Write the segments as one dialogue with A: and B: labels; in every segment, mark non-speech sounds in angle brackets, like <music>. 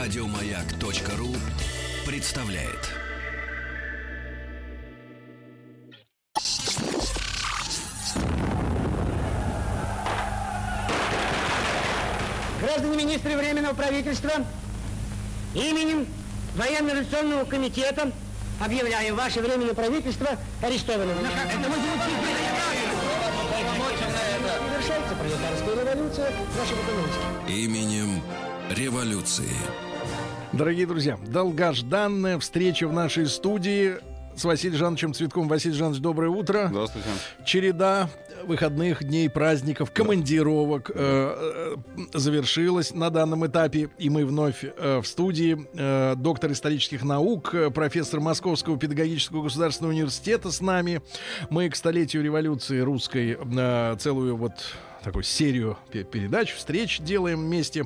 A: Радиомаяк.ру представляет.
B: Граждане министры Временного правительства, именем Военно-революционного комитета объявляем ваше Временное правительство арестованным. Завершается пролетарская революция нашей экономики.
A: Именем революции.
C: Дорогие друзья, долгожданная встреча в нашей студии с Василием Жановичем Цветком. Василий Жанович, доброе утро.
D: Здравствуйте.
C: Череда выходных дней, праздников, командировок э, э, завершилась на данном этапе. И мы вновь э, в студии. Э, доктор исторических наук, э, профессор Московского педагогического государственного университета с нами. Мы к столетию революции русской э, целую вот такую серию пе- передач, встреч делаем вместе.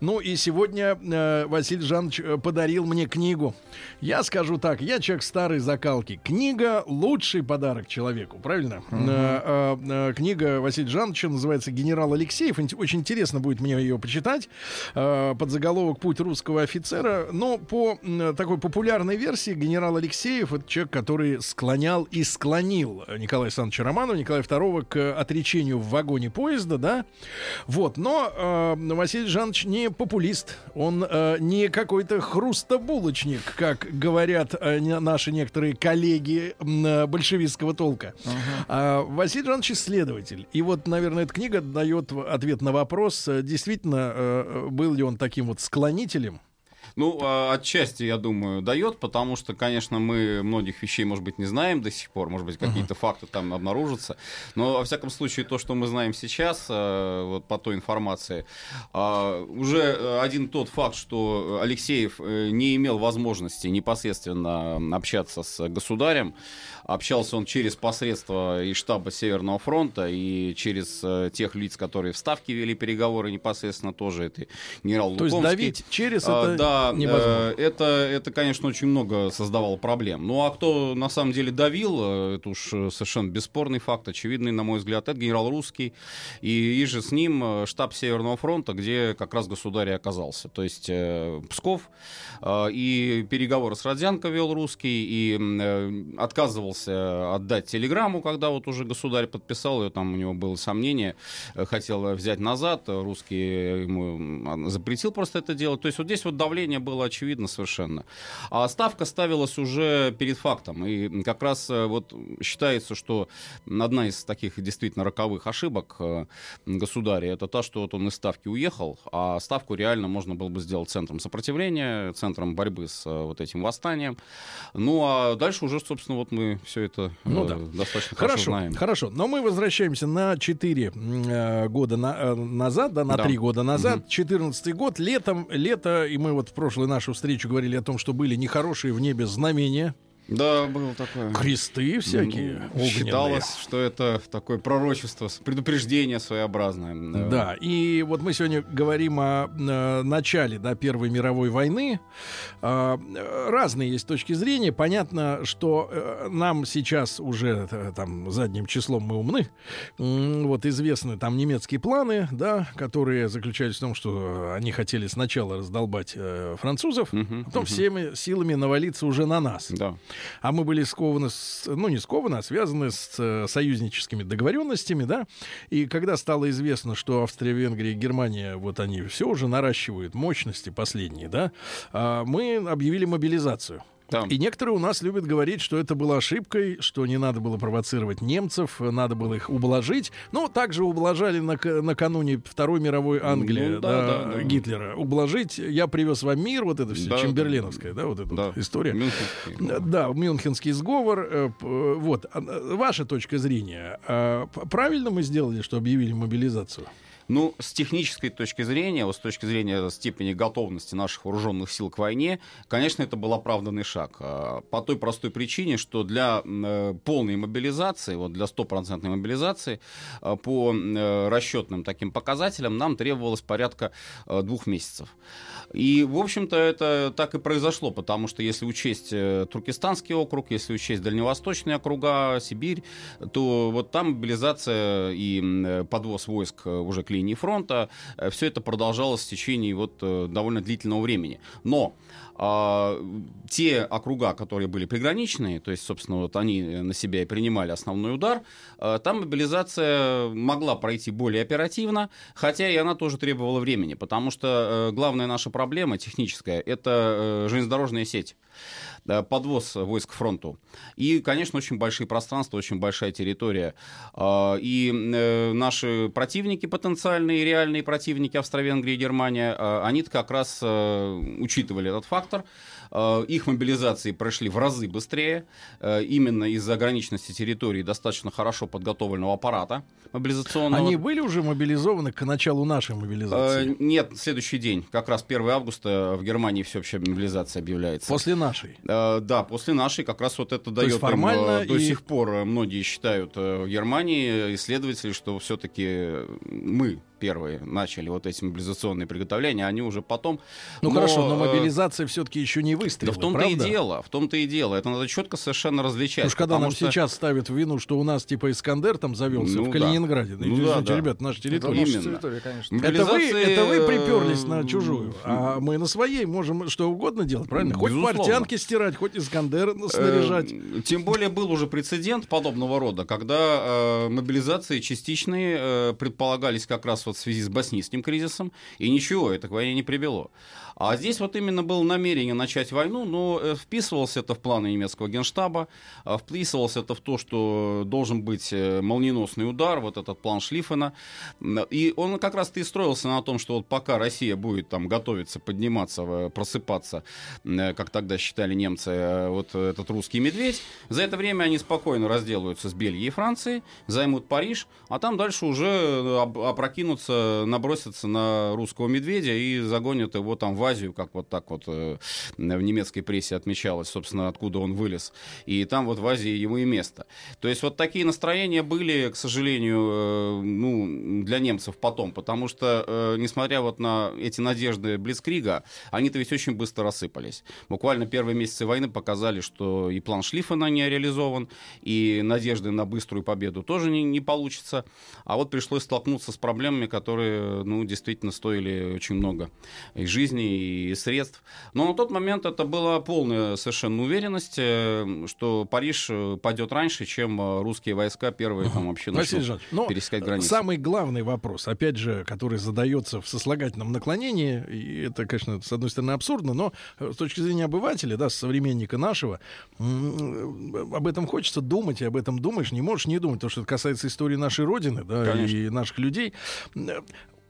C: Ну и сегодня э, Василий Жанович э, подарил мне книгу. Я скажу так, я человек старой закалки. Книга — лучший подарок человеку, правильно? Э, э, э, книга Василия Жановича называется «Генерал Алексеев». Очень интересно будет мне ее почитать. Э, под заголовок «Путь русского офицера». Но по м, такой популярной версии генерал Алексеев — это человек, который склонял и склонил Николая Александровича Романова, Николая II к отречению в вагоне поезда, да. Вот, но э, Василий Жанович не популист, он э, не какой-то хрустобулочник, как говорят э, наши некоторые коллеги э, большевистского толка. А Василий Жанович исследователь. И вот, наверное, эта книга дает ответ на вопрос, э, действительно, э, был ли он таким вот склонителем.
D: Ну, а, отчасти, я думаю, дает, потому что, конечно, мы многих вещей, может быть, не знаем до сих пор, может быть, какие-то факты там обнаружатся. Но, во всяком случае, то, что мы знаем сейчас, э, вот по той информации, а, уже один тот факт, что Алексеев э, не имел возможности непосредственно общаться с государем, общался он через посредство и штаба Северного фронта, и через э, тех лиц, которые в Ставке вели переговоры непосредственно тоже, это генерал
C: То есть
D: Лукомский.
C: давить через
D: А,
C: это
D: да,
C: невозможно.
D: э, это, это, конечно, очень много создавало проблем. Ну, а кто на самом деле давил, э, это уж э, совершенно бесспорный факт, очевидный, на мой взгляд, это генерал Русский, и, и же с ним э, штаб Северного фронта, где как раз государь и оказался. То есть э, Псков, э, и переговоры с Родзянко вел Русский, и э, отказывался отдать телеграмму, когда вот уже государь подписал ее, там у него было сомнение, хотел взять назад, русский ему запретил просто это делать. То есть вот здесь вот давление было очевидно совершенно. А ставка ставилась уже перед фактом. И как раз э, вот считается, что одна из таких действительно роковых ошибок э, государя, это та, что вот он из ставки уехал, а ставку реально можно было бы сделать центром сопротивления, центром борьбы с э, вот этим восстанием. Ну а дальше уже, собственно, вот мы все это
C: Ну да.
D: достаточно хорошо,
C: Хорошо,
D: знаем.
C: хорошо. Но мы возвращаемся на 4 года на- э, назад, да, на
D: Да.
C: 3 года назад. 14 год, летом, лето, и мы вот в прошлую нашу встречу говорили о том, что были нехорошие в небе знамения,
D: Да, было такое.
C: кресты всякие,
D: Ну. Считалось, что это такое пророчество, предупреждение своеобразное.
C: Да, и вот мы сегодня говорим о э, начале да, Первой мировой войны. А, э, разные есть точки зрения. Понятно, что э, нам сейчас уже там задним числом мы умны. Вот известны там немецкие планы, да, которые заключались в том, что они хотели сначала раздолбать французов,
D: Мгм,
C: потом
D: мгм.
C: всеми силами навалиться уже на нас.
D: Да.
C: А мы были скованы, с, ну не скованы, а связаны с э, союзническими договоренностями, да. И когда стало известно, что Австрия, Венгрия и Германия, вот они все уже наращивают мощности последние, да, а, мы объявили мобилизацию.
D: Да.
C: И некоторые у нас любят говорить, что это было ошибкой, что не надо было провоцировать немцев, надо было их ублажить. Ну, также ублажали нак- накануне Второй мировой Англии
D: Ну, да,
C: да,
D: да, да.
C: Гитлера. Ублажить, я привез вам мир, вот это все,
D: Да, да.
C: Чемберленовская, да, вот эта
D: Да.
C: вот история.
D: Мюнхенский.
C: Э, Да, Мюнхенский сговор. э, э, Вот. А, Ваша точка зрения. а, Правильно мы сделали, что объявили мобилизацию?
D: Ну, с технической точки зрения, вот с точки зрения степени готовности наших вооруженных сил к войне, конечно, это был оправданный шаг. А, По той простой причине, что для э, полной мобилизации, вот для стопроцентной мобилизации, а, по э, расчетным таким показателям нам требовалось порядка э, двух месяцев. И, в общем-то, это так и произошло, потому что если учесть Туркестанский округ, если учесть дальневосточные округа, Сибирь, то вот там мобилизация и подвоз войск уже к линии фронта. Все это продолжалось в течение вот довольно длительного времени. Но а, те округа, которые были приграничные, то есть, собственно, вот они на себя и принимали основной удар, там мобилизация могла пройти более оперативно, хотя и она тоже требовала времени, потому что э, главная наша проблема техническая — это э, железнодорожная сеть подвоз войск к фронту. И, конечно, очень большие пространства, очень большая территория. А, и э, наши противники потенциальные, реальные противники Австро-Венгрии и Германия, они как раз учитывали этот фактор. Э, их мобилизации прошли в разы быстрее, э, именно из-за ограниченности территории достаточно хорошо подготовленного аппарата мобилизационного.
C: Они были уже мобилизованы к началу нашей мобилизации?
D: Э, нет, следующий день, как раз 1 августа в Германии всеобщая мобилизация объявляется.
C: После нашей?
D: Да, после нашей как раз вот это дает
C: формально
D: им, до и... сих пор многие считают в Германии исследователи, что все-таки мы первые начали вот эти мобилизационные приготовления, они уже потом.
C: Ну но, хорошо, но мобилизация все-таки еще не выстрелила.
D: Да в том-то и дело, в том-то и дело. Это надо четко совершенно различать.
C: Что когда нам что... сейчас ставят в вину, что у нас типа Искандер там завелся ну, в Калининграде.
D: Да. Ну, да,
C: извините,
D: да.
C: ребят, наша территория.
D: Это Именно. территория,
C: конечно. Это вы, это вы приперлись на чужую, а мы на своей можем что угодно делать, правильно? Хоть Безусловно. портянки стирать, хоть Искандер снаряжать.
D: Э, тем более был уже прецедент подобного рода, когда э, мобилизации частичные э, предполагались как раз вот в связи с боснийским кризисом, и ничего, это к войне не привело. А здесь вот именно было намерение начать войну, но э, вписывалось это в планы немецкого генштаба, а вписывалось это в то, что должен быть э, молниеносный удар, вот этот план Шлиффена. И он как раз-то и строился на том, что вот пока Россия будет там готовиться, подниматься, просыпаться, э, как тогда считали немцы, вот этот русский медведь, за это время они спокойно разделаются с Бельгией и Францией, займут Париж, а там дальше уже опрокинутся, набросятся на русского медведя и загонят его там в Азию, как вот так вот э, в немецкой прессе отмечалось, собственно, откуда он вылез. И там вот в Азии ему и место. То есть вот такие настроения были, к сожалению, э, ну, для немцев потом, потому что, э, несмотря вот на эти надежды Блицкрига, они-то ведь очень быстро рассыпались. Буквально первые месяцы войны показали, что и план Шлиффена не реализован, и надежды на быструю победу тоже не, не получится. А вот пришлось столкнуться с проблемами, которые, ну, действительно стоили очень много и жизни, и средств. Но на тот момент это была полная совершенно уверенность, э, что Париж э, пойдет раньше, чем э, русские войска первые там вообще начнут
C: но пересекать границу. Самый главный вопрос, опять же, который задается в сослагательном наклонении, и это, конечно, с одной стороны абсурдно, но с точки зрения обывателя, да, современника нашего, об этом хочется думать, и об этом думаешь, не можешь не думать, потому что это касается истории нашей Родины, да, Конечно. и наших людей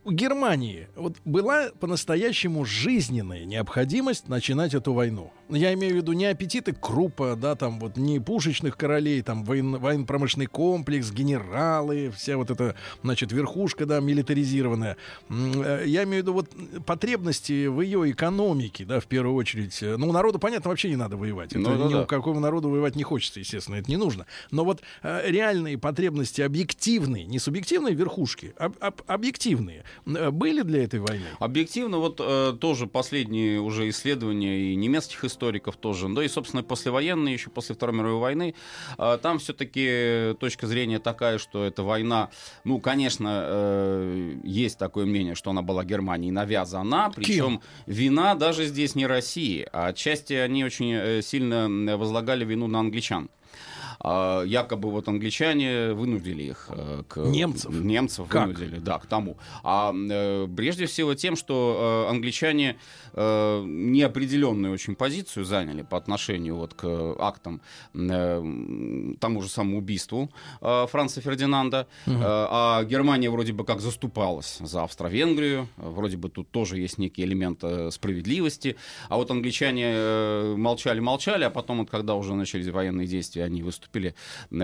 C: у Германии вот была по-настоящему жизненная необходимость начинать эту войну. Я имею в виду не аппетиты крупа, да, там вот не пушечных королей, там воен, военно-промышленный комплекс, генералы, вся вот эта, значит, верхушка, да, милитаризированная. Э, я имею в виду вот потребности в ее экономике, да, в первую очередь. Ну, у народу, понятно, вообще не надо воевать. Это ну, ни да. у какого народу воевать не хочется, естественно, это не нужно. Но вот э, реальные потребности объективные, не субъективные верхушки, а, а объективные, были для этой войны?
D: Объективно, вот э, тоже последние уже исследования и немецких историков тоже, да и, собственно, послевоенные, еще после Второй мировой войны, э, там все-таки точка зрения такая, что эта война, ну, конечно, э, есть такое мнение, что она была Германии навязана, причем вина даже здесь не России, а отчасти они очень э, сильно возлагали вину на англичан. А, якобы вот англичане вынудили их э, к...
C: Немцев?
D: Немцев как? вынудили, да, к тому. А э, прежде всего тем, что э, англичане неопределенную очень позицию заняли по отношению вот к актам тому же самому убийству Франца Фердинанда, угу. а Германия вроде бы как заступалась за Австро-Венгрию, вроде бы тут тоже есть некий элемент справедливости, а вот англичане молчали-молчали, а потом вот когда уже начались военные действия, они выступили выступили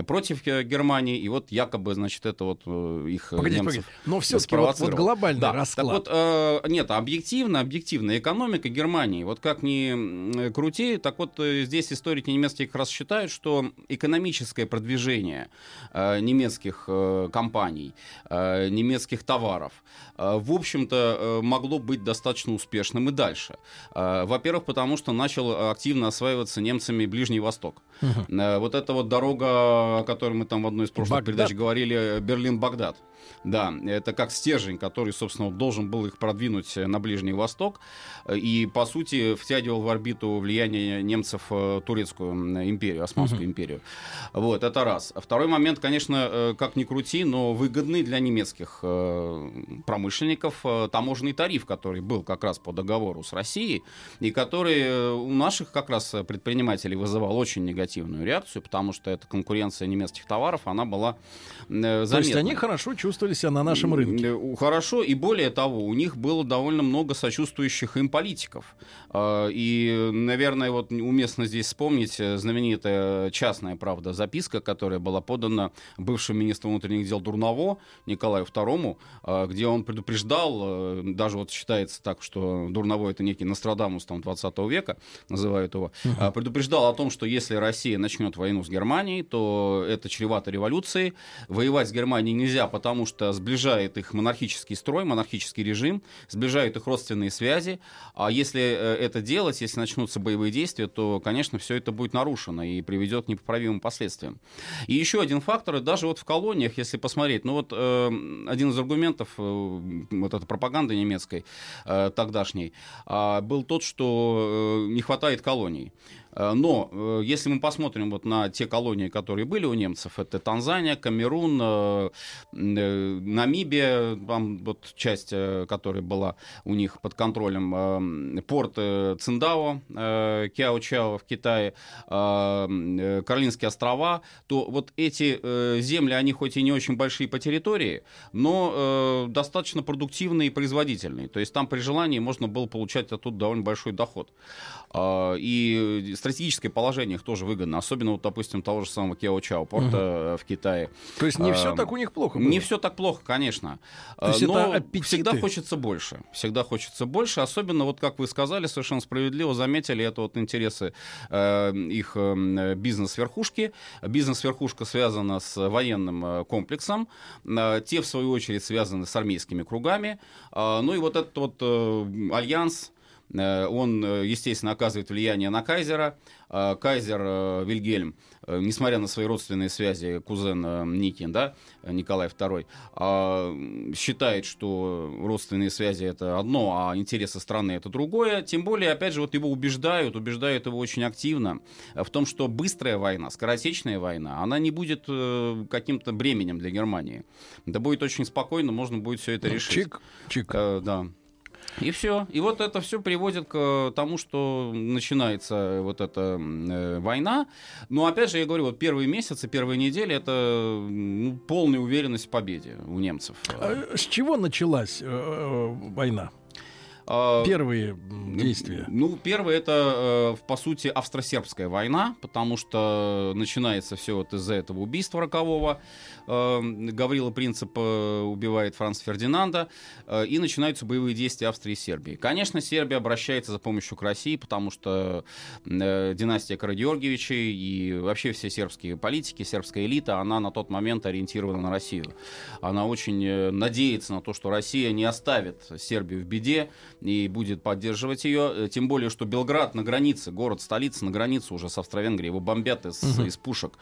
D: против Германии, и вот якобы, значит, это вот э, их погодите, немцев погодите.
C: Но все-таки вот, вот глобальный да. расклад.
D: Так вот, э, нет, объективно, объективно, экономика Германии, вот как ни крути, так вот э, здесь историки немецкие как раз считают, что экономическое продвижение э, немецких э, компаний, э, немецких товаров, э, в общем-то, э, могло быть достаточно успешным и дальше. Э, во-первых, потому что начал активно осваиваться немцами Ближний Восток. Угу. Э, вот это вот дорога, о которой мы там в одной из прошлых Багдад. передач говорили, Берлин-Багдад. Да, это как стержень, который, собственно, должен был их продвинуть на Ближний Восток и, по сути, втягивал в орбиту влияние немцев турецкую империю, Османскую uh-huh. империю. Вот, это раз. Второй момент, конечно, как ни крути, но выгодный для немецких промышленников таможенный тариф, который был как раз по договору с Россией, и который у наших как раз предпринимателей вызывал очень негативную реакцию, потому что эта конкуренция немецких товаров, она была заметна. То
C: есть они хорошо чувствовали себя на нашем рынке?
D: Хорошо, и более того, у них было довольно много сочувствующих им политиков. А, и, наверное, вот уместно здесь вспомнить э, знаменитая частная, правда, записка, которая была подана бывшим министром внутренних дел Дурново Николаю II, а, где он предупреждал, э, даже вот считается так, что Дурново это некий Нострадамус там, 20 века, называют его, uh-huh. предупреждал о том, что если Россия начнет войну с Германией, то это чревато революцией. Воевать с Германией нельзя, потому что сближает их монархический строй, монархический режим, сближает их родственные связи. А если э, это делать, если начнутся боевые действия, то, конечно, все это будет нарушено и приведет к непоправимым последствиям. И еще один фактор, даже вот в колониях, если посмотреть, ну вот э, один из аргументов э, вот этой пропаганды немецкой э, тогдашней э, был тот, что э, не хватает колоний. Э, но э, если мы посмотрим вот на те колонии, которые были у немцев, это Танзания, Камерун, э, Намибия, там вот часть, которая была у них под контролем, порт Циндао, Кяо-Чао в Китае, Каролинские острова, то вот эти земли, они хоть и не очень большие по территории, но достаточно продуктивные и производительные. То есть там при желании можно было получать оттуда довольно большой доход. И стратегическое положение их тоже выгодно, особенно, вот, допустим, того же самого Кео-Чао порта угу. в Китае.
C: То есть не все так у них плохо было?
D: Не все так плохо, конечно. То есть Но это всегда хочется больше. Всегда хочется больше, особенно, вот как вы сказали, совершенно справедливо заметили, это вот интересы э, их э, бизнес-верхушки. Бизнес-верхушка связана с военным э, комплексом, э, те, в свою очередь, связаны с армейскими кругами. Э, ну и вот этот вот э, альянс, Э, он, э, естественно, оказывает влияние на Кайзера. Э, Кайзер Вильгельм, несмотря на свои родственные связи, кузен Никин, да, Николай II, считает, что родственные связи это одно, а интересы страны это другое. Тем более, опять же, вот его убеждают, убеждают его очень активно в том, что быстрая война, скоротечная война, она не будет каким-то бременем для Германии. Да будет очень спокойно, можно будет все это ну, решить.
C: Чик, чик.
D: Да. И все. И вот это все приводит к тому, что начинается вот эта э, война. Но опять же, я говорю, вот первые месяцы, первые недели это ну, полная уверенность в победе у немцев.
C: А с чего началась э, э война? А, Первые действия.
D: Ну, первое это, э, по сути, австро-сербская война, потому что начинается все вот из-за этого убийства рокового. Э, Гаврила Принцип э, убивает Франца Фердинанда, и начинаются боевые действия Австрии и Сербии. Конечно, Сербия обращается за помощью к России, потому что династия Карагеоргиевичей и вообще все сербские политики, сербская элита, она на тот момент ориентирована на Россию. Она очень надеется на то, что Россия не оставит Сербию в беде, и будет поддерживать ее. Э, тем более, что Белград на границе, город-столица на границе уже с Австро-Венгрией, его бомбят из, угу. из пушек.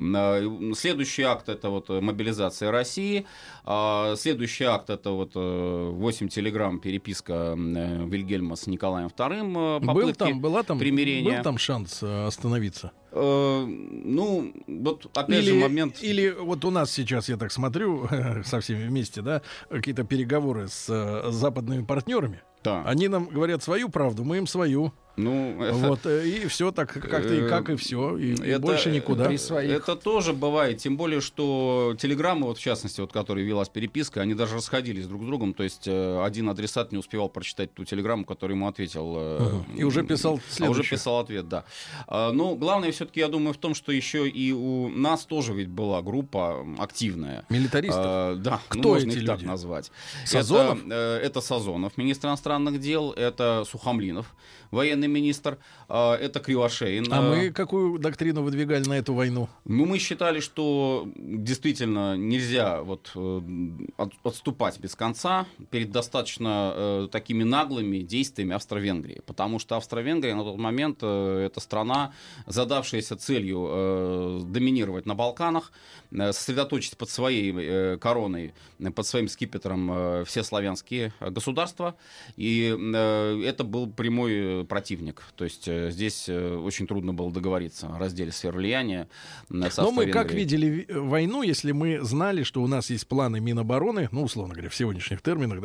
D: Э, следующий акт это вот мобилизация России. А следующий акт это вот 8 э, телеграмм переписка Вильгельма с Николаем II.
C: Был там, была там, примирения. Был там шанс остановиться?
D: Ну, вот опять
C: или,
D: же момент...
C: Или вот у нас сейчас, я так смотрю, <laughs> со всеми вместе, да, какие-то переговоры с, с западными партнерами. Да. Они нам говорят свою правду, мы им свою. Ну, это... Вот, э, и все так как-то и как и все, и, это, больше никуда.
D: Это тоже бывает, тем более, что телеграммы, вот в частности, вот, которые велась переписка, они даже расходились друг с другом, то есть э, один адресат не успевал прочитать ту телеграмму, которую ему ответил.
C: Угу. И уже писал
D: следующий. А уже писал ответ, да. А, но главное все-таки, я думаю, в том, что еще и у нас тоже ведь была группа активная.
C: Милитаристов? А,
D: да,
C: Кто ну, можно
D: эти
C: их
D: люди? так назвать.
C: Сазонов?
D: Это, это Сазонов, министр иностранных дел, это Сухомлинов, военный военный министр, э, это Кривошеин.
C: А мы какую доктрину выдвигали на эту войну?
D: Ну, мы считали, что действительно нельзя вот э, от, отступать без конца перед достаточно э, такими наглыми действиями Австро-Венгрии, потому что Австро-Венгрия на тот момент э, это страна, задавшаяся целью доминировать на Балканах, сосредоточить под своей короной, под своим скипетром все славянские государства, и это был прямой противник. То есть э, здесь э, очень трудно было договориться о разделе сфер влияния.
C: Э, Но мы как видели войну, если мы знали, что у нас есть планы Минобороны, ну, условно говоря, в сегодняшних терминах,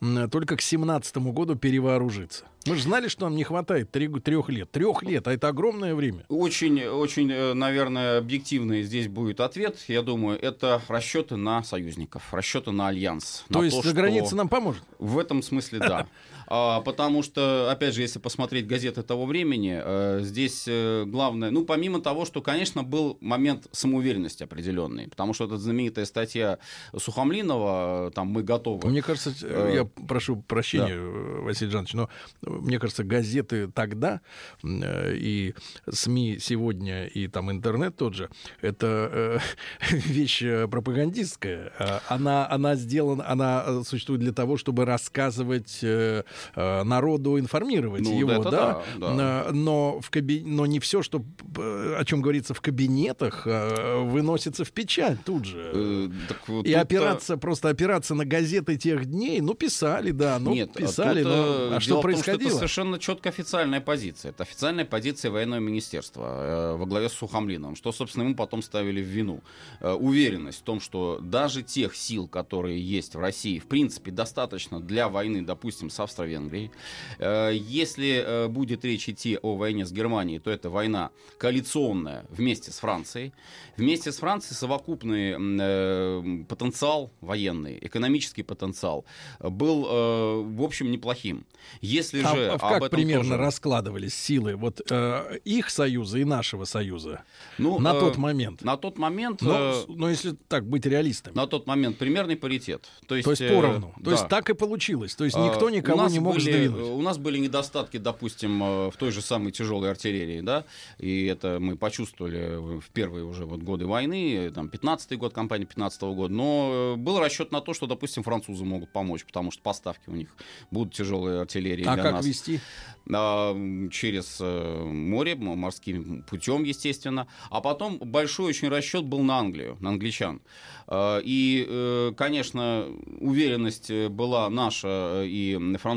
C: да, только к 17 году перевооружиться. Мы же знали, что нам не хватает трех лет. Трех лет, а это огромное время.
D: Очень, очень, э, наверное, объективный здесь будет ответ. Я думаю, это расчеты на союзников, расчеты на альянс.
C: То
D: на
C: есть то, граница нам поможет?
D: В этом смысле да. <laughs> А, потому что, опять же, если посмотреть газеты того времени, э, здесь э, главное, ну, помимо того, что, конечно, был момент самоуверенности определенный, потому что эта знаменитая статья Сухомлинова, там, мы готовы.
C: Мне кажется, я прошу прощения, да. Василий Жанович, но мне кажется, газеты тогда э, и СМИ сегодня, и там интернет тот же, это э, <laughs> вещь пропагандистская. Она, она сделана, она существует для того, чтобы рассказывать э, народу, информировать ну, его, да, да, да. Но, в каби... но не все, что, о чем говорится в кабинетах, выносится в печать тут же. Э, вот и опираться, просто опираться на газеты тех дней, ну, писали, да, ну, Нет, писали, но а что происходило?
D: это совершенно четко официальная позиция. Это официальная позиция военного министерства э, во главе с Сухомлиновым, что, собственно, ему потом ставили в вину. Э, уверенность в том, что даже тех сил, которые есть в России, в принципе, достаточно для войны, допустим, с Австро-Венгрией. Э, если э, будет речь идти о войне с Германией, то это война коалиционная вместе с Францией. Вместе с Францией совокупный э, потенциал военный, экономический потенциал был, в общем, неплохим. Если
C: а,
D: же
C: как примерно тоже... раскладывались силы вот их союза и нашего союза ну, на тот момент?
D: На тот момент...
C: Но, но если так быть реалистами.
D: На тот момент примерный паритет.
C: То есть, то есть поровну. Э, то да. есть так и получилось. То есть никто никого не мог
D: были,
C: сдвинуть.
D: У нас были недостатки, допустим, э, в той же самой тяжелой артиллерии, да, и это мы почувствовали в первые уже вот годы войны, там 15-й год, кампания 15 -го года, но э, был расчет на то, что, допустим, французы могут помочь, потому что поставки у них будут тяжелые артиллерии
C: а
D: для
C: как
D: нас.
C: вести?
D: А, через э, море, морским путем, естественно. А потом большой очень расчет был на Англию, на англичан. А, и, э, конечно, уверенность была наша и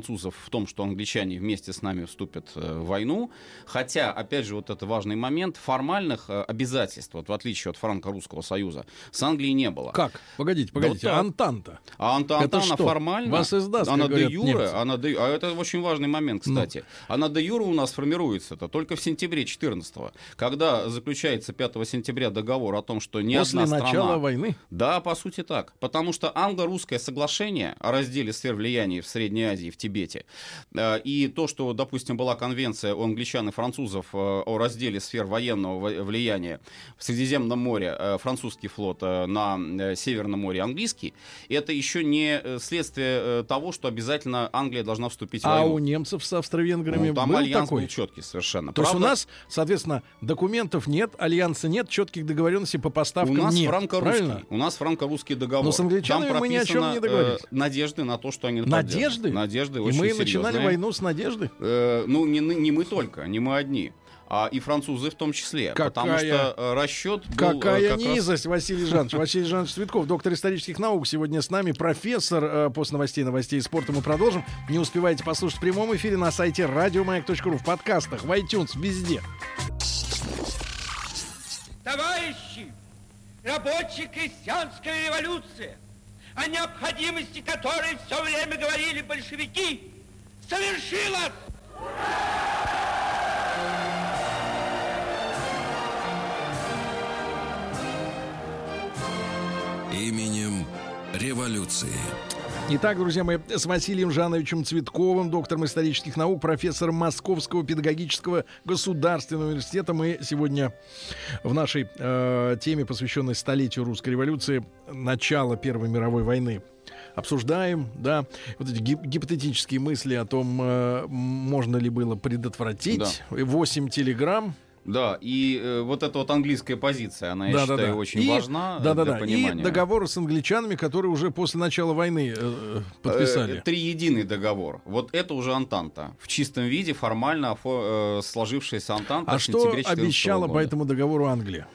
D: французов в том, что англичане вместе с нами вступят в войну. Хотя, опять же, вот это важный момент, формальных обязательств, вот в отличие от франко-русского союза, с Англией не было.
C: Как? Погодите, погодите, да, вот Антанта.
D: А Антанта, это она что? формально...
C: Вас издаст,
D: она де юре, она де... А это очень важный момент, ну. кстати. Ну. Она де юре у нас формируется это только в сентябре 14 -го, когда заключается 5 сентября договор о том, что ни
C: После
D: одна
C: начала
D: страна...
C: войны?
D: Да, по сути так. Потому что англо-русское соглашение о разделе сфер влияния в Средней Азии, в Тибете, э, и то, что, допустим, была конвенция у англичан и французов э, о разделе сфер военного влияния в Средиземном море, э, французский флот на Северном море английский, это еще не следствие того, что обязательно Англия должна вступить в
C: а
D: войну.
C: А у немцев с австро-венграми ну,
D: там
C: был
D: альянс
C: такой?
D: был четкий совершенно.
C: То Правда? есть у нас, соответственно, документов нет, альянса нет, четких договоренностей по поставкам
D: у нас
C: нет.
D: Франко-русский, у нас франко-русский договор.
C: Но с англичанами мы ни о чем не договорились. Э,
D: надежды на то, что они
C: Надежды?
D: Надежды
C: И
D: очень
C: мы
D: серьезные.
C: начинали войну с надежды?
D: Э, ну, не, не мы только, не мы одни а и французы в том числе.
C: Какая,
D: потому что э, расчет был...
C: Э, какая как низость, раз... Василий Жанович. Василий Жанович Цветков, доктор исторических наук, сегодня с нами, профессор. Э, после новостей, новостей спорта мы продолжим. Не успеваете послушать в прямом эфире на сайте радиомаяк.ру, в подкастах, в iTunes, везде.
B: Товарищи, рабочая крестьянская революция, о необходимости которой все время говорили большевики, совершилась!
A: Именем революции.
C: Итак, друзья мои, с Василием Жановичем Цветковым, доктором исторических наук, профессором Московского педагогического государственного университета, мы сегодня в нашей э, теме, посвященной столетию русской революции, начала Первой мировой войны, обсуждаем, да, вот эти гип- гипотетические мысли о том, э, можно ли было предотвратить. Да. 8 телеграмм.
D: Да, и э, вот эта вот английская позиция, она, я да, считаю, да, да. очень и, важна
C: да,
D: да,
C: для
D: да. понимания.
C: И договор с англичанами, которые уже после начала войны э, подписали. Э,
D: триединый договор. Вот это уже Антанта. В чистом виде, формально э, сложившаяся Антанта.
C: А что обещала года. по этому договору Англия?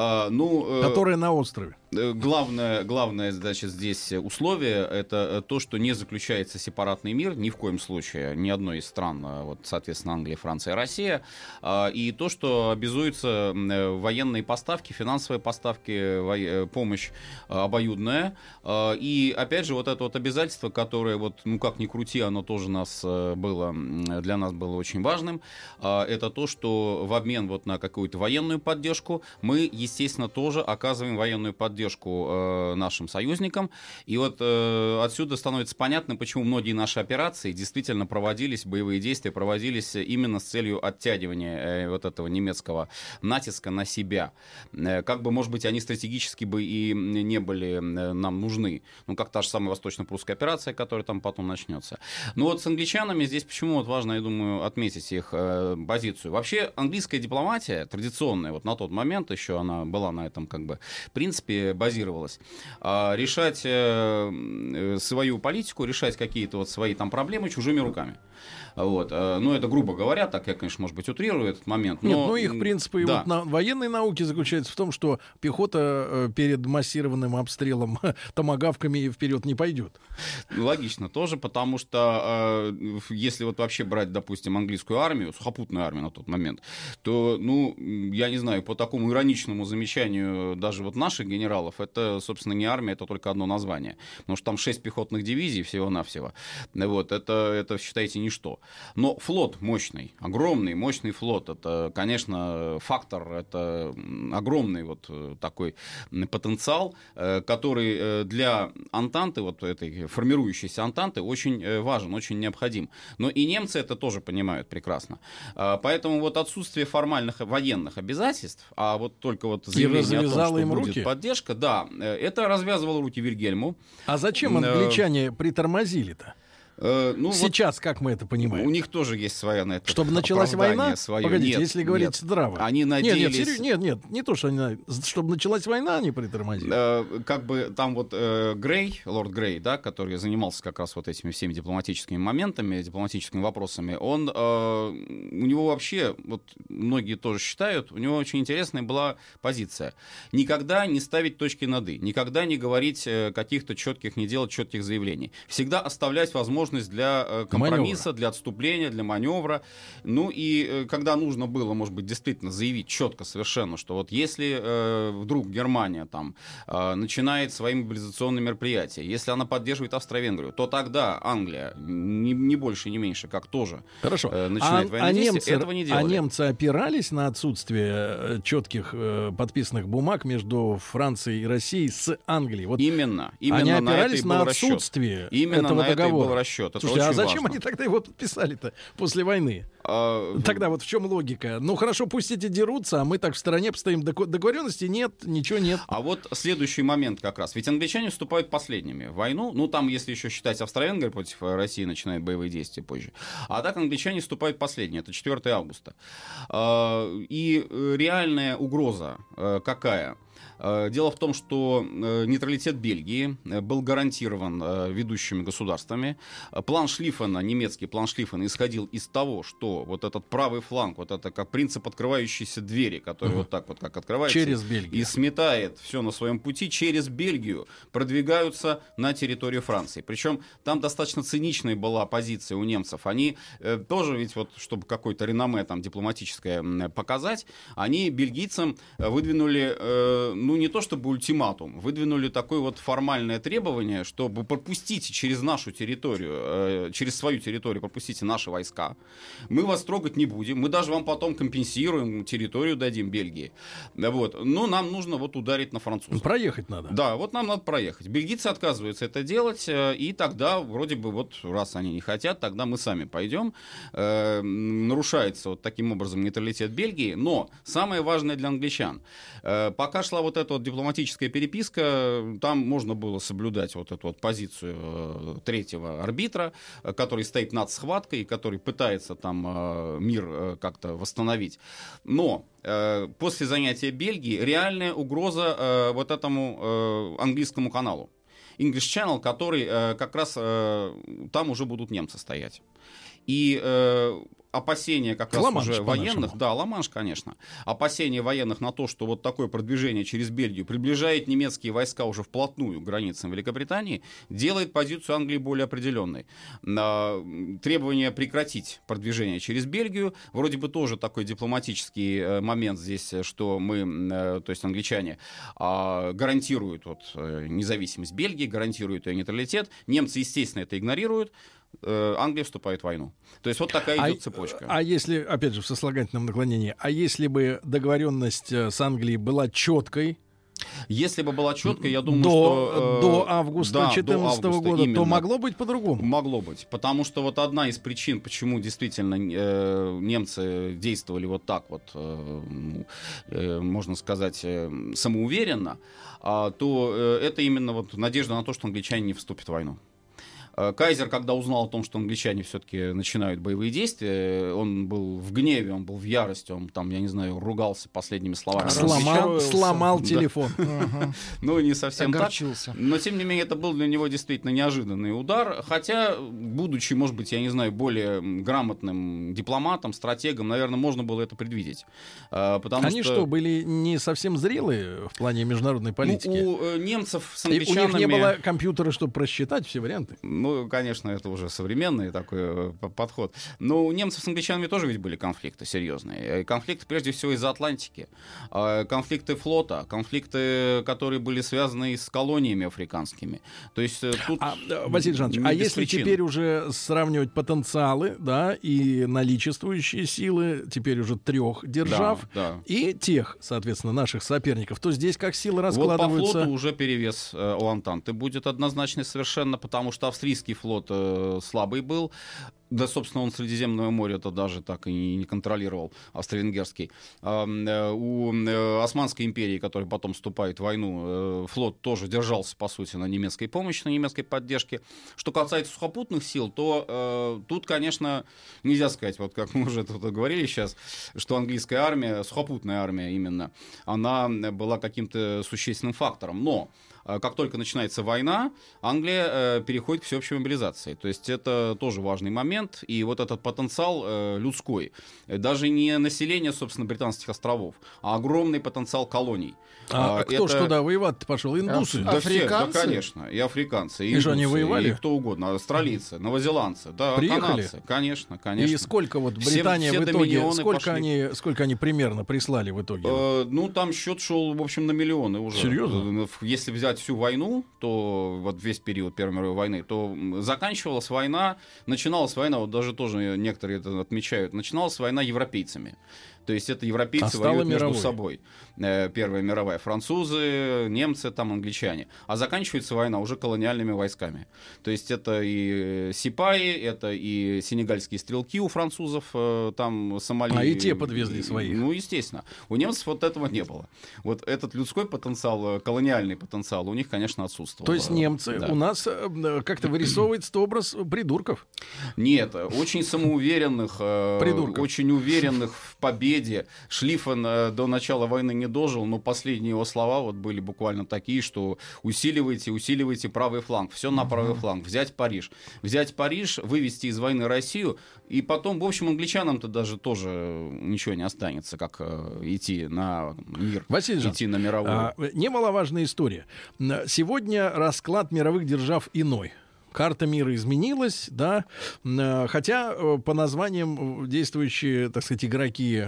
D: А, ну,
C: э, Которая на острове.
D: Э, главное, главное, значит, здесь условие это э, то, что не заключается сепаратный мир ни в коем случае, ни одной из стран, а вот, соответственно, Англия, Франция, Россия, а, и то, что обязуются военные поставки, финансовые поставки, помощь обоюдная, и опять же вот это вот обязательство, которое вот, ну как ни крути, оно тоже нас было для нас было очень важным, это то, что в обмен вот на какую-то военную поддержку мы естественно, тоже оказываем военную поддержку э, нашим союзникам. И вот э, отсюда становится понятно, почему многие наши операции действительно проводились, боевые действия проводились именно с целью оттягивания э, вот этого немецкого натиска на себя. Э, как бы, может быть, они стратегически бы и не были э, нам нужны. Ну, как та же самая восточно-прусская операция, которая там потом начнется. Но вот с англичанами здесь почему вот важно, я думаю, отметить их э, позицию. Вообще, английская дипломатия традиционная, вот на тот момент еще она она была на этом как бы принципе базировалась. А решать э, свою политику, решать какие-то вот свои там проблемы чужими руками. Вот. Э, ну, это грубо говоря, так я, конечно, может быть, утрирую этот момент. Но...
C: Нет, ну, их принципы да. вот на военной науке заключаются в том, что пехота э, перед массированным обстрелом <laughs> томогавками вперед не пойдет.
D: Логично тоже, потому что если вот вообще брать, допустим, английскую армию, сухопутную армию на тот момент, то, ну, я не знаю, по такому ироничному замечанию даже вот наших генералов, это, собственно, не армия, это только одно название. Потому что там шесть пехотных дивизий всего-навсего. Вот, это, это, считайте, ничто. Но флот мощный, огромный, мощный флот, это, конечно, фактор, это огромный вот э, такой потенциал, э, который э, для Антанты, вот этой формирующейся Антанты, очень важен, очень необходим. Но и немцы это тоже понимают прекрасно. А, поэтому вот отсутствие формальных военных обязательств, а вот только вот заявление о том, что им будет руки? поддержка, да, это развязывало руки Вильгельму.
C: А зачем англичане притормозили-то? Э, ну, Сейчас, вот как мы это понимаем?
D: У них тоже есть своя на это
C: Чтобы началась война?
D: Свое.
C: Погодите,
D: нет,
C: если говорить нет. здраво.
D: Они надеялись...
C: Нет, нет, серьез... нет, нет, не то, что они... Чтобы началась война, они притормозили.
D: Э, как бы там вот э, Грей, лорд Грей, да, который занимался как раз вот этими всеми дипломатическими моментами, дипломатическими вопросами, он... Э, у него вообще, вот многие тоже считают, у него очень интересная была позиция. Никогда не ставить точки над «и», никогда не говорить э, каких-то четких, не делать четких заявлений. Всегда оставлять возможность возможность для э, компромисса, маневра. для отступления, для маневра. Ну и э, когда нужно было, может быть, действительно заявить четко совершенно, что вот если э, вдруг Германия там э, начинает свои мобилизационные мероприятия, если она поддерживает Австро-Венгрию, то тогда Англия не, не больше, не меньше, как тоже
C: Хорошо.
D: Э, начинает а, военные а действия. Немцы, этого не делали.
C: А немцы опирались на отсутствие э, четких э, подписанных бумаг между Францией и Россией с Англией.
D: Вот именно. Именно
C: они опирались на, на отсутствие расчет.
D: Именно
C: этого
D: на
C: договора.
D: Это и был расчет счет.
C: Это Слушайте, а зачем важно. они тогда его подписали-то после войны? А, тогда вот в чем логика? Ну хорошо, пусть эти дерутся, а мы так в стороне постоим. Договоренности нет, ничего нет.
D: А вот следующий момент как раз. Ведь англичане вступают последними в войну. Ну там, если еще считать Австро-Венгрия против России, начинает боевые действия позже. А так англичане вступают последние. Это 4 августа. А, и реальная угроза э, какая? Э, дело в том, что э, нейтралитет Бельгии э, был гарантирован ведущими государствами. План Шлиффена, немецкий план Шлиффена, исходил из того, что вот этот правый фланг, вот это как принцип открывающейся двери, который угу. вот так вот как открывается
C: через Бельгию.
D: и сметает все на своем пути, через Бельгию продвигаются на территорию Франции. Причем там достаточно циничная была позиция у немцев. Они э, тоже ведь вот, чтобы какое-то реноме там дипломатическое показать, они бельгийцам выдвинули э, ну, не то чтобы ультиматум, выдвинули такое вот формальное требование, чтобы пропустить через нашу территорию, э, через свою территорию пропустите наши войска. Мы вас трогать не будем, мы даже вам потом компенсируем, территорию дадим Бельгии. Вот. Но нам нужно вот ударить на французов.
C: Проехать надо.
D: Да, вот нам надо проехать. Бельгийцы отказываются это делать, э, и тогда вроде бы вот раз они не хотят, тогда мы сами пойдем. Э, нарушается вот таким образом нейтралитет Бельгии. Но самое важное для англичан. Э, пока шла шла вот эта вот дипломатическая переписка, там можно было соблюдать вот эту вот позицию э, третьего арбитра, э, который стоит над схваткой, который пытается там э, мир как-то восстановить. Но после занятия Бельгии реальная угроза вот этому английскому каналу. English Channel, который э, как раз э, там уже будут немцы стоять. И э, опасения как раз
C: Ла-Манш,
D: уже военных, да, Ла-Манш, конечно, опасения военных на то, что вот такое продвижение через Бельгию приближает немецкие войска уже вплотную к границам Великобритании, делает позицию Англии более определенной. На требование прекратить продвижение через Бельгию, вроде бы тоже такой дипломатический э, момент здесь, э, что мы, э, то есть англичане, а, гарантируют вот, независимость Бельгии, гарантируют ее нейтралитет. Немцы, естественно, это игнорируют. Э, Англия вступает в войну. То есть вот такая идет цепочка.
C: А если, опять же, в сослагательном наклонении, а если бы договоренность э, с Англией была четкой
D: Если бы была четкая, я думаю,
C: до,
D: что... э,
C: до августа
D: да, до
C: 2014
D: августа,
C: года, то
D: именно.
C: могло быть по-другому?
D: Могло быть. Потому что вот одна из причин, почему действительно э, немцы действовали вот так вот, э, ну, э, можно сказать, э, самоуверенно, а, то э, это именно вот надежда на то, что англичане не вступят в войну. Э, Кайзер, когда узнал о том, что англичане все-таки начинают боевые действия, он был в гневе, он был в ярости, он там, я не знаю, ругался последними словами.
C: Сломал,
E: Расстроился.
C: сломал
D: Да.
C: телефон. <laughs>
D: Ну, не совсем так. Но, тем не менее, это был для него действительно неожиданный удар. Хотя, будучи, может быть, я не знаю, более грамотным дипломатом, стратегом, наверное, можно было это предвидеть. А, Потому
C: Они
D: что,
C: были не совсем зрелые в плане международной
D: ну,
C: политики?
D: у э, немцев с
C: И у них
D: англичанами...
C: не было компьютера, чтобы просчитать все варианты.
D: Ну, конечно, это уже современный такой э, подход. Но у немцев с англичанами тоже ведь были конфликты серьезные. Э, Конфликты, прежде всего, из-за Атлантики. А, Конфликты флота, конфликты, которые были связаны с колониями африканскими. То есть э, тут...
C: А, э, Василий Жанович, а если
D: причин.
C: теперь уже сравнивать потенциалы, да, и наличествующие силы, теперь уже трех держав,
D: Да, да.
C: и тех, соответственно, наших соперников, то здесь как силы
D: Вот по
C: раскладываются?
D: флоту уже перевес э, у Антанты будет однозначный совершенно, потому что австрийский флот э, слабый был. Да, собственно, он Средиземное море это даже так и не, контролировал, австро-венгерский. Э, у э, Османской империи, которая потом вступает в войну, э, флот тоже держался, по сути, на немецкой помощи, на немецкой поддержке. Что касается сухопутных сил, то тут, конечно, нельзя сказать, вот как мы уже тут говорили сейчас, что английская армия, сухопутная армия именно, она была каким-то существенным фактором. Но как только начинается война, Англия переходит к всеобщей мобилизации. То есть это тоже важный момент. И вот этот потенциал э, людской, даже не население, собственно, британских островов, а огромный потенциал колоний.
C: А
D: А,
C: кто
D: это-
C: туда воевать пошел? Индусы.
E: А-
D: Да все, да,
E: Африканцы?
D: конечно, и африканцы, и,
C: И что, они
D: индусы,
C: воевали?
D: и кто угодно, австралийцы, новозеландцы, да,
C: Приехали?
D: канадцы, конечно, конечно.
C: И сколько вот
D: Все-
C: Британия
D: все
C: в итоге, сколько
D: пошли.
C: они, сколько они примерно прислали в итоге?
D: Э, ну, там счет шел, в общем, на миллионы уже.
C: Серьезно?
D: Э, Если взять всю войну, то вот весь период Первой мировой войны, то заканчивалась война, начиналась война, вот даже тоже некоторые это отмечают, начиналась война европейцами. То есть это европейцы
C: А
D: воюют между
C: мировой.
D: собой. Э, Первая мировая. Французы, немцы, там англичане. А заканчивается война уже колониальными войсками. То есть это и сипаи, это и сенегальские стрелки у французов, э, там Сомали.
C: А и те подвезли своих.
D: Ну, естественно. У немцев вот этого не было. Вот этот людской потенциал, э, колониальный потенциал у них, конечно, отсутствовал.
C: То есть немцы
D: Да.
C: у нас как-то вырисовывается образ придурков.
D: Нет, э, очень самоуверенных, э,
C: Придурков.
D: очень уверенных в победе. Шлиффен э, до начала войны не дожил, но последние его слова вот были буквально такие, что усиливайте, усиливайте правый фланг, все на правый фланг, взять Париж. Взять Париж, вывести из войны Россию, и потом, в общем, англичанам-то даже тоже ничего не останется, как э, идти на мир,
C: Василий
D: идти на мировую.
C: А, немаловажная история. Сегодня расклад мировых держав иной. Карта мира изменилась, да, э, хотя э, по названиям э, действующие, так сказать, игроки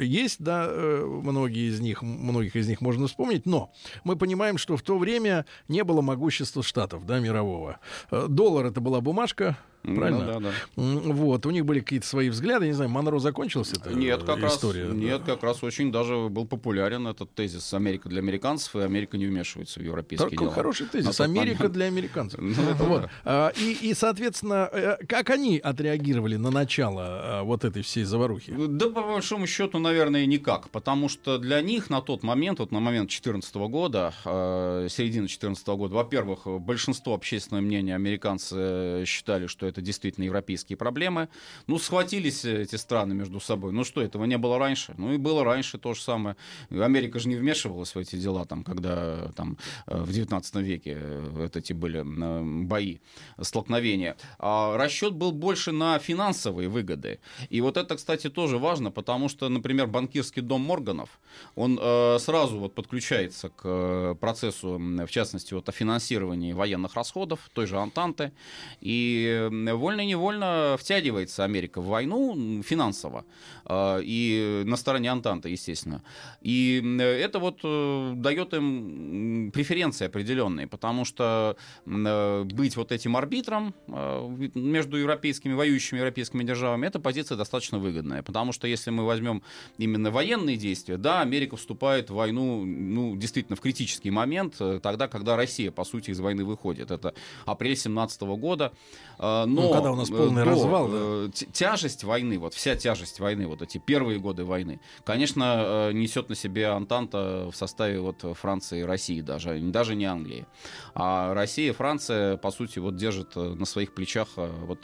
C: есть, да, многие из них, многих из них можно вспомнить, но мы понимаем, что в то время не было могущества штатов, да, мирового. Доллар это была бумажка, Правильно?
D: Ну, да, да.
C: Вот, у них были какие-то свои взгляды, не знаю, Монро закончился эта
D: Нет, как
C: история?
D: раз, нет, как раз очень даже был популярен этот тезис «Америка для американцев», и Америка не вмешивается в европейские
C: Такой
D: дела.
C: хороший тезис.
D: тот
C: Америка
D: момент.
C: для американцев. <laughs>
D: Ну, это
C: Вот.
D: да.
C: А, И, и, соответственно, э, как они отреагировали на начало а, вот этой всей заварухи?
D: Да, по большому счету, наверное, никак. Потому что для них на тот момент, вот на момент 2014 года, э, середины 2014 года, во-первых, большинство общественного мнения американцы э, считали, что это действительно европейские проблемы. Ну, схватились эти страны между собой. Ну что, этого не было раньше? Ну и было раньше то же самое. Америка же не вмешивалась в эти дела, там, когда там, э, в 19 веке э, вот эти были э, бои, столкновения. А расчет был больше на финансовые выгоды. И вот это, кстати, тоже важно, потому что, например, банкирский дом Морганов, он э, сразу вот подключается к э, процессу, в частности, вот о финансировании военных расходов, той же Антанты, и э, вольно-невольно втягивается Америка в войну финансово, э, и на стороне Антанты, естественно. И это вот э, дает им преференции определенные, потому что э, быть вот этим арбитром э, между европейскими, воюющими европейскими державами, эта позиция достаточно выгодная, потому что если мы возьмем именно военные действия, да, Америка вступает в войну, ну, действительно, в критический момент, э, тогда, когда Россия, по сути, из войны выходит. Это апрель 17 года. Э, Но
C: Ну, когда у нас
D: э,
C: полный
D: до,
C: развал, да.
D: э, тяжесть войны, вот вся тяжесть войны, вот эти первые годы войны, конечно, э, несет на себе Антанта в составе вот Франции и России даже, даже не Англии. А Россия и Франция, по сути, вот держат на своих плечах вот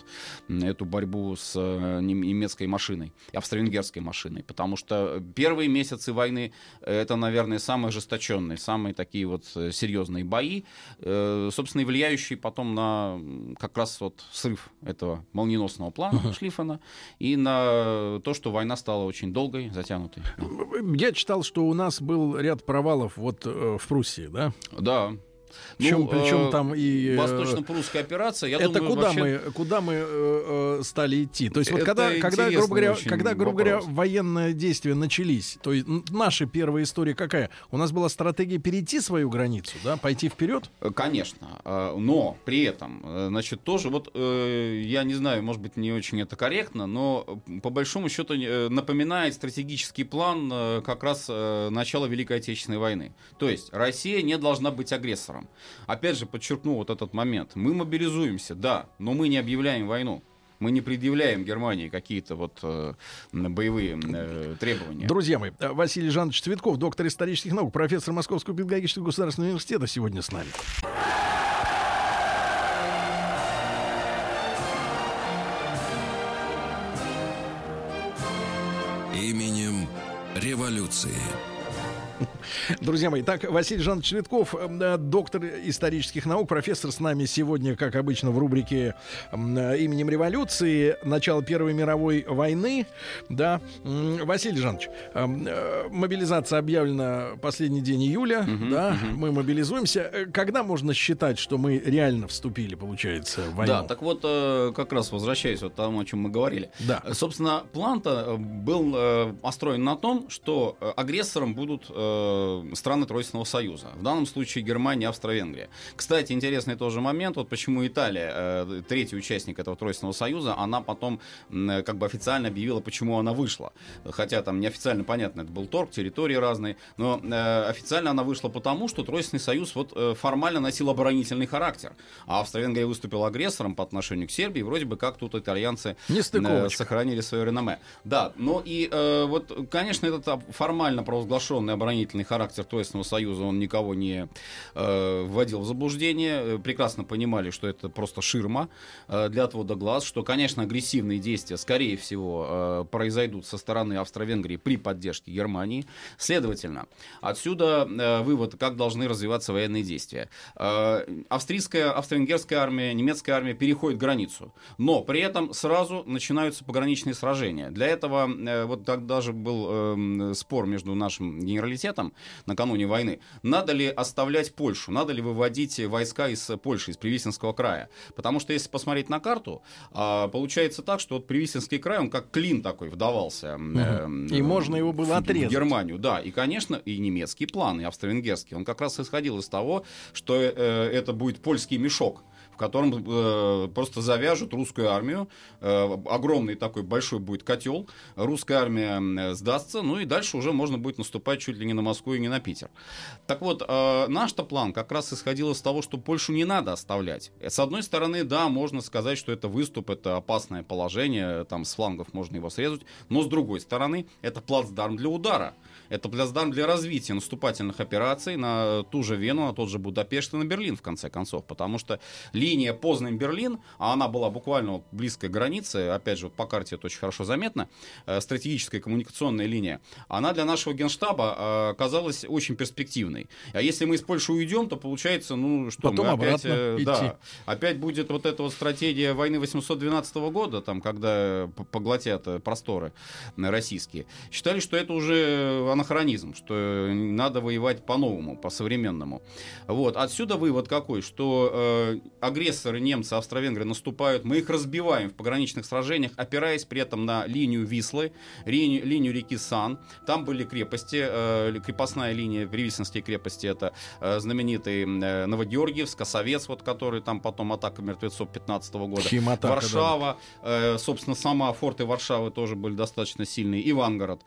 D: эту борьбу с нем- немецкой машиной, австро-венгерской машиной, потому что первые месяцы войны это, наверное, самые ожесточенные, самые такие вот серьезные бои, собственно, и влияющие потом на как раз вот срыв этого молниеносного плана Шлиффена и на то, что война стала очень долгой, затянутой.
C: Я читал, что у нас был ряд провалов вот э, в Пруссии, да?
D: Да.
C: Причем,
D: Ну,
C: причем
D: э,
C: там и... э,
D: Восточно-прусская операция, я
C: это
D: думаю,
C: куда
D: вообще-
C: мы куда мы э, э, стали идти? То есть вот когда когда грубо говоря когда грубо говоря
D: вопрос.
C: военные действия начались, то есть наша первая история какая? У нас была стратегия перейти свою границу, да, пойти вперед.
D: Э, Конечно, но при этом, значит, тоже вот, я не знаю, может быть, не очень это корректно, но по большому счету напоминает стратегический план как раз начала Великой Отечественной войны. То есть Россия не должна быть агрессором. Опять же, подчеркну вот этот момент. Мы мобилизуемся, да, но мы не объявляем войну. Мы не предъявляем Германии какие-то вот э, боевые э, требования.
C: Друзья мои, э, Василий Жанович Цветков, доктор исторических наук, профессор Московского педагогического государственного университета сегодня с нами.
A: Именем революции. <laughs>
C: Друзья мои, так, Василий Жанович Цветков, э, доктор исторических наук, профессор с нами сегодня, как обычно, в рубрике м, э, «Именем революции», начало Первой мировой войны, да. Василий Жанович, эм, э, мобилизация объявлена последний день июля, да, мы мобилизуемся. Когда можно считать, что мы реально вступили, получается, в войну?
D: Да, так вот, как раз возвращаясь вот тому, о чем мы говорили.
C: Да.
D: Собственно, план-то был построен на том, что агрессором будут э, страны Тройственного Союза. В данном случае Германия, Австро-Венгрия. Кстати, интересный тоже момент, вот почему Италия, э, третий участник этого Тройственного Союза, она потом э, как бы официально объявила, почему она вышла. Хотя там неофициально понятно, это был торг, территории разные, но э, официально она вышла потому, что Тройственный Союз вот э, формально носил оборонительный характер. А Австро-Венгрия выступила агрессором по отношению к Сербии, вроде бы как тут итальянцы э, сохранили свое реноме. Да, но и э, вот, конечно, этот формально провозглашенный оборонительный характер Тройственного Союза, он никого не э, вводил в заблуждение. Э, Прекрасно понимали, что это просто ширма э, для отвода глаз, что, конечно, агрессивные действия, скорее всего, э, произойдут со стороны Австро-Венгрии при поддержке Германии. Следовательно, отсюда э, вывод, как должны развиваться военные действия. Э, австрийская, австро-венгерская армия, немецкая армия переходит границу, но при этом сразу начинаются пограничные сражения. Для этого э, вот тогда же был э, спор между нашим генералитетом накануне войны. Надо ли оставлять Польшу, надо ли выводить войска из Польши, из Привисинского края? Потому что если посмотреть на карту, а, получается так, что вот Привисинский край, он как клин такой вдавался. э,
C: И можно его было
D: в-
C: отрезать.
D: В Германию, да. И, конечно, и немецкий план, и австро-венгерский. Он как раз исходил из того, что э, это будет польский мешок, котором э, просто завяжут русскую армию, э, огромный такой большой будет котел, русская армия э, сдастся, ну и дальше уже можно будет наступать чуть ли не на Москву и не на Питер. Так вот, э, наш-то план как раз исходил из того, что Польшу не надо оставлять. С одной стороны, да, можно сказать, что это выступ, это опасное положение, там с флангов можно его срезать, но с другой стороны, это плацдарм для удара. Это плацдарм для развития наступательных операций на ту же Вену, на тот же Будапешт и на Берлин, в конце концов. Потому что линия Познань-Берлин, а она была буквально близкой границе, опять же, вот по карте это очень хорошо заметно, э, стратегическая коммуникационная линия, она для нашего генштаба э, казалась очень перспективной. А если мы из Польши уйдем, то получается, ну что,
C: Потом
D: мы опять, э,
C: идти.
D: да, опять будет вот эта вот стратегия войны 812 года, там, когда поглотят э, просторы э, российские. Считали, что это уже анахронизм, что надо воевать по-новому, по-современному. Вот. Отсюда вывод какой, что э, агрессоры немцы, австро-венгры наступают, мы их разбиваем в пограничных сражениях, опираясь при этом на линию Вислы, линию, линию реки Сан. Там были крепости, э, крепостная линия Привисенские крепости, это э, знаменитый э, Новогеоргиевск, Косовец, вот, который там потом атака мертвецов 15 года.
C: Химатака,
D: Варшава, э, собственно, сама форты Варшавы тоже были достаточно сильные, Ивангород.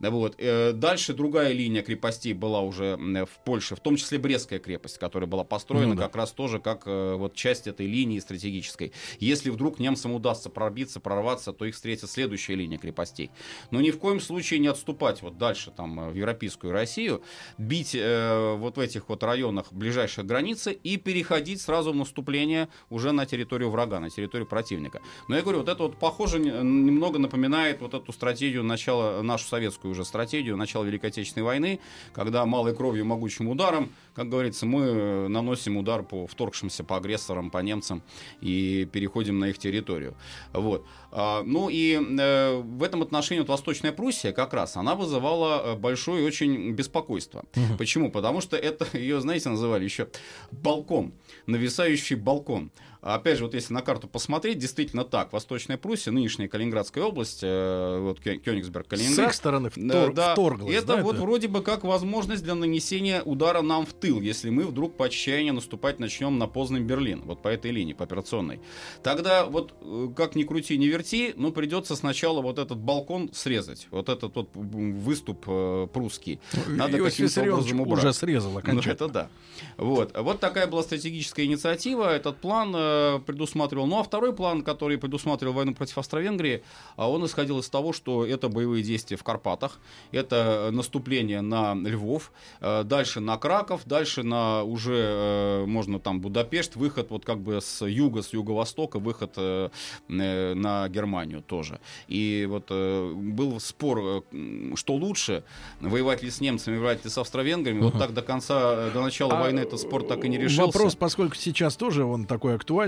D: Вот. Э, Дальше другая линия крепостей была уже м, в Польше, в том числе Брестская крепость, которая была построена
C: Ну да.
D: как раз тоже как э, вот часть этой линии стратегической. Если вдруг немцам удастся пробиться, прорваться, то их встретит следующая линия крепостей. Но ни в коем случае не отступать вот дальше там э, в европейскую Россию, бить э, вот в этих вот районах ближайших границы и переходить сразу в наступление уже на территорию врага, на территорию противника. Но я говорю, вот это вот похоже не- немного напоминает вот эту стратегию начала, нашу советскую уже стратегию начала Великой Отечественной войны, когда малой кровью, могучим ударом, как говорится, мы наносим удар по вторгшимся, по агрессорам, по немцам и переходим на их территорию. Вот. А, ну и э, в этом отношении вот Восточная Пруссия как раз, она вызывала э, большое очень беспокойство. Почему? Потому что это, <laughs> ее, знаете, называли еще балкон, нависающий балкон. Опять же, вот если на карту посмотреть, действительно так. Восточная Пруссия, нынешняя Калининградская область, э, вот Кё- Кёнигсберг,
C: С
D: Калининград.
C: их стороны втор-
D: да.
C: вторглась.
D: Это
C: да,
D: вот вроде бы как возможность для нанесения удара нам в тыл, если мы вдруг по отчаянию наступать начнем на Познань Берлин, вот по этой линии, по операционной. Тогда вот э, как ни крути, ни верти, но придется сначала вот этот балкон срезать, вот этот вот выступ э, прусский. Надо
C: Иосиф
D: каким-то образом убрать.
C: уже срезал
D: Ну,
C: окончательно.
D: это да. Вот. вот такая была стратегическая инициатива. Этот план э, предусматривал. Ну, а второй план, который предусматривал войну против Австро-Венгрии, а он исходил из того, что это боевые действия в Карпатах, это наступление на Львов, э, дальше на Краков, дальше на уже, э, можно там, Будапешт, выход вот как бы с юга, с юго-востока, выход э, э, на Германию тоже. И вот э, был спор, э, что лучше, воевать ли с немцами, воевать ли с австро-венграми. Вот так до конца, э, до начала
C: А,
D: войны этот спор так и не решился.
C: Вопрос, поскольку сейчас тоже он такой актуальный.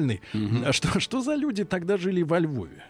C: А Что, что за люди тогда жили во Львове?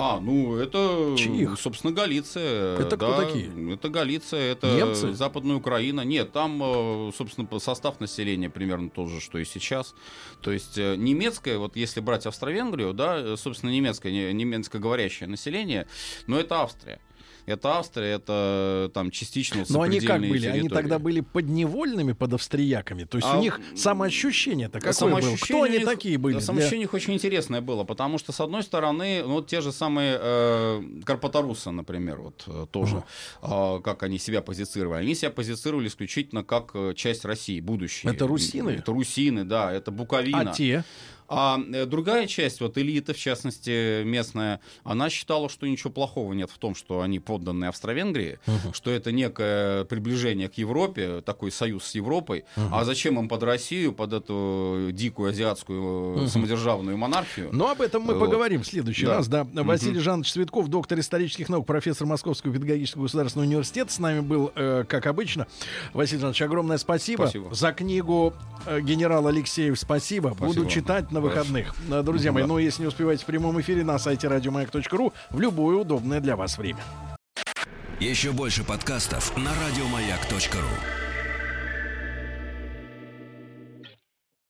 D: А, ну это,
C: Чьих?
D: собственно, Галиция.
C: Это кто
D: да,
C: такие?
D: Это Галиция, это
C: Немцы?
D: Западная Украина. Нет, там, э, собственно, состав населения примерно тот же, что и сейчас. То есть э, немецкое, вот если брать Австро-Венгрию, да, э, собственно, немецкое, не- немецкоговорящее население, но это Австрия. Это Австрия, это там частично
C: Но они как были? Они
D: территории.
C: тогда были подневольными под австрияками. То есть
D: А,
C: у них самоощущение-то какое было?
D: Самоощущение
C: Кто
D: у
C: они
D: них-
C: такие были?
D: да,
C: для-
D: самоощущение у них очень интересное было, потому что, с одной стороны, ну, вот те же самые э, карпаторусы, например, вот э, тоже, а, как они себя позицировали. Они себя позицировали исключительно как э, часть России, будущее.
C: Это русины?
D: Это русины, да, это Буковина.
C: А те?
D: А э, другая часть, вот элита, в частности, местная, она считала, что ничего плохого нет в том, что они подданные Австро-Венгрии, что это некое приближение к Европе, такой союз с Европой. А зачем им под Россию, под эту дикую азиатскую э, самодержавную монархию?
C: Но об этом мы
D: Вот.
C: поговорим в следующий
D: Да.
C: раз. Да. Василий Жанович Цветков, доктор исторических наук, профессор Московского педагогического государственного университета. С нами был, э, как обычно. Василий Жанович, огромное спасибо.
D: Спасибо.
C: За книгу э, генерал Алексеев спасибо. Буду
D: Спасибо.
C: читать на
D: Хорошо.
C: выходных. Э, Друзья мои, ну если не успеваете в прямом эфире на сайте радиомаяк.ру в любое удобное для вас время.
A: Еще больше подкастов на радиомаяк.ру.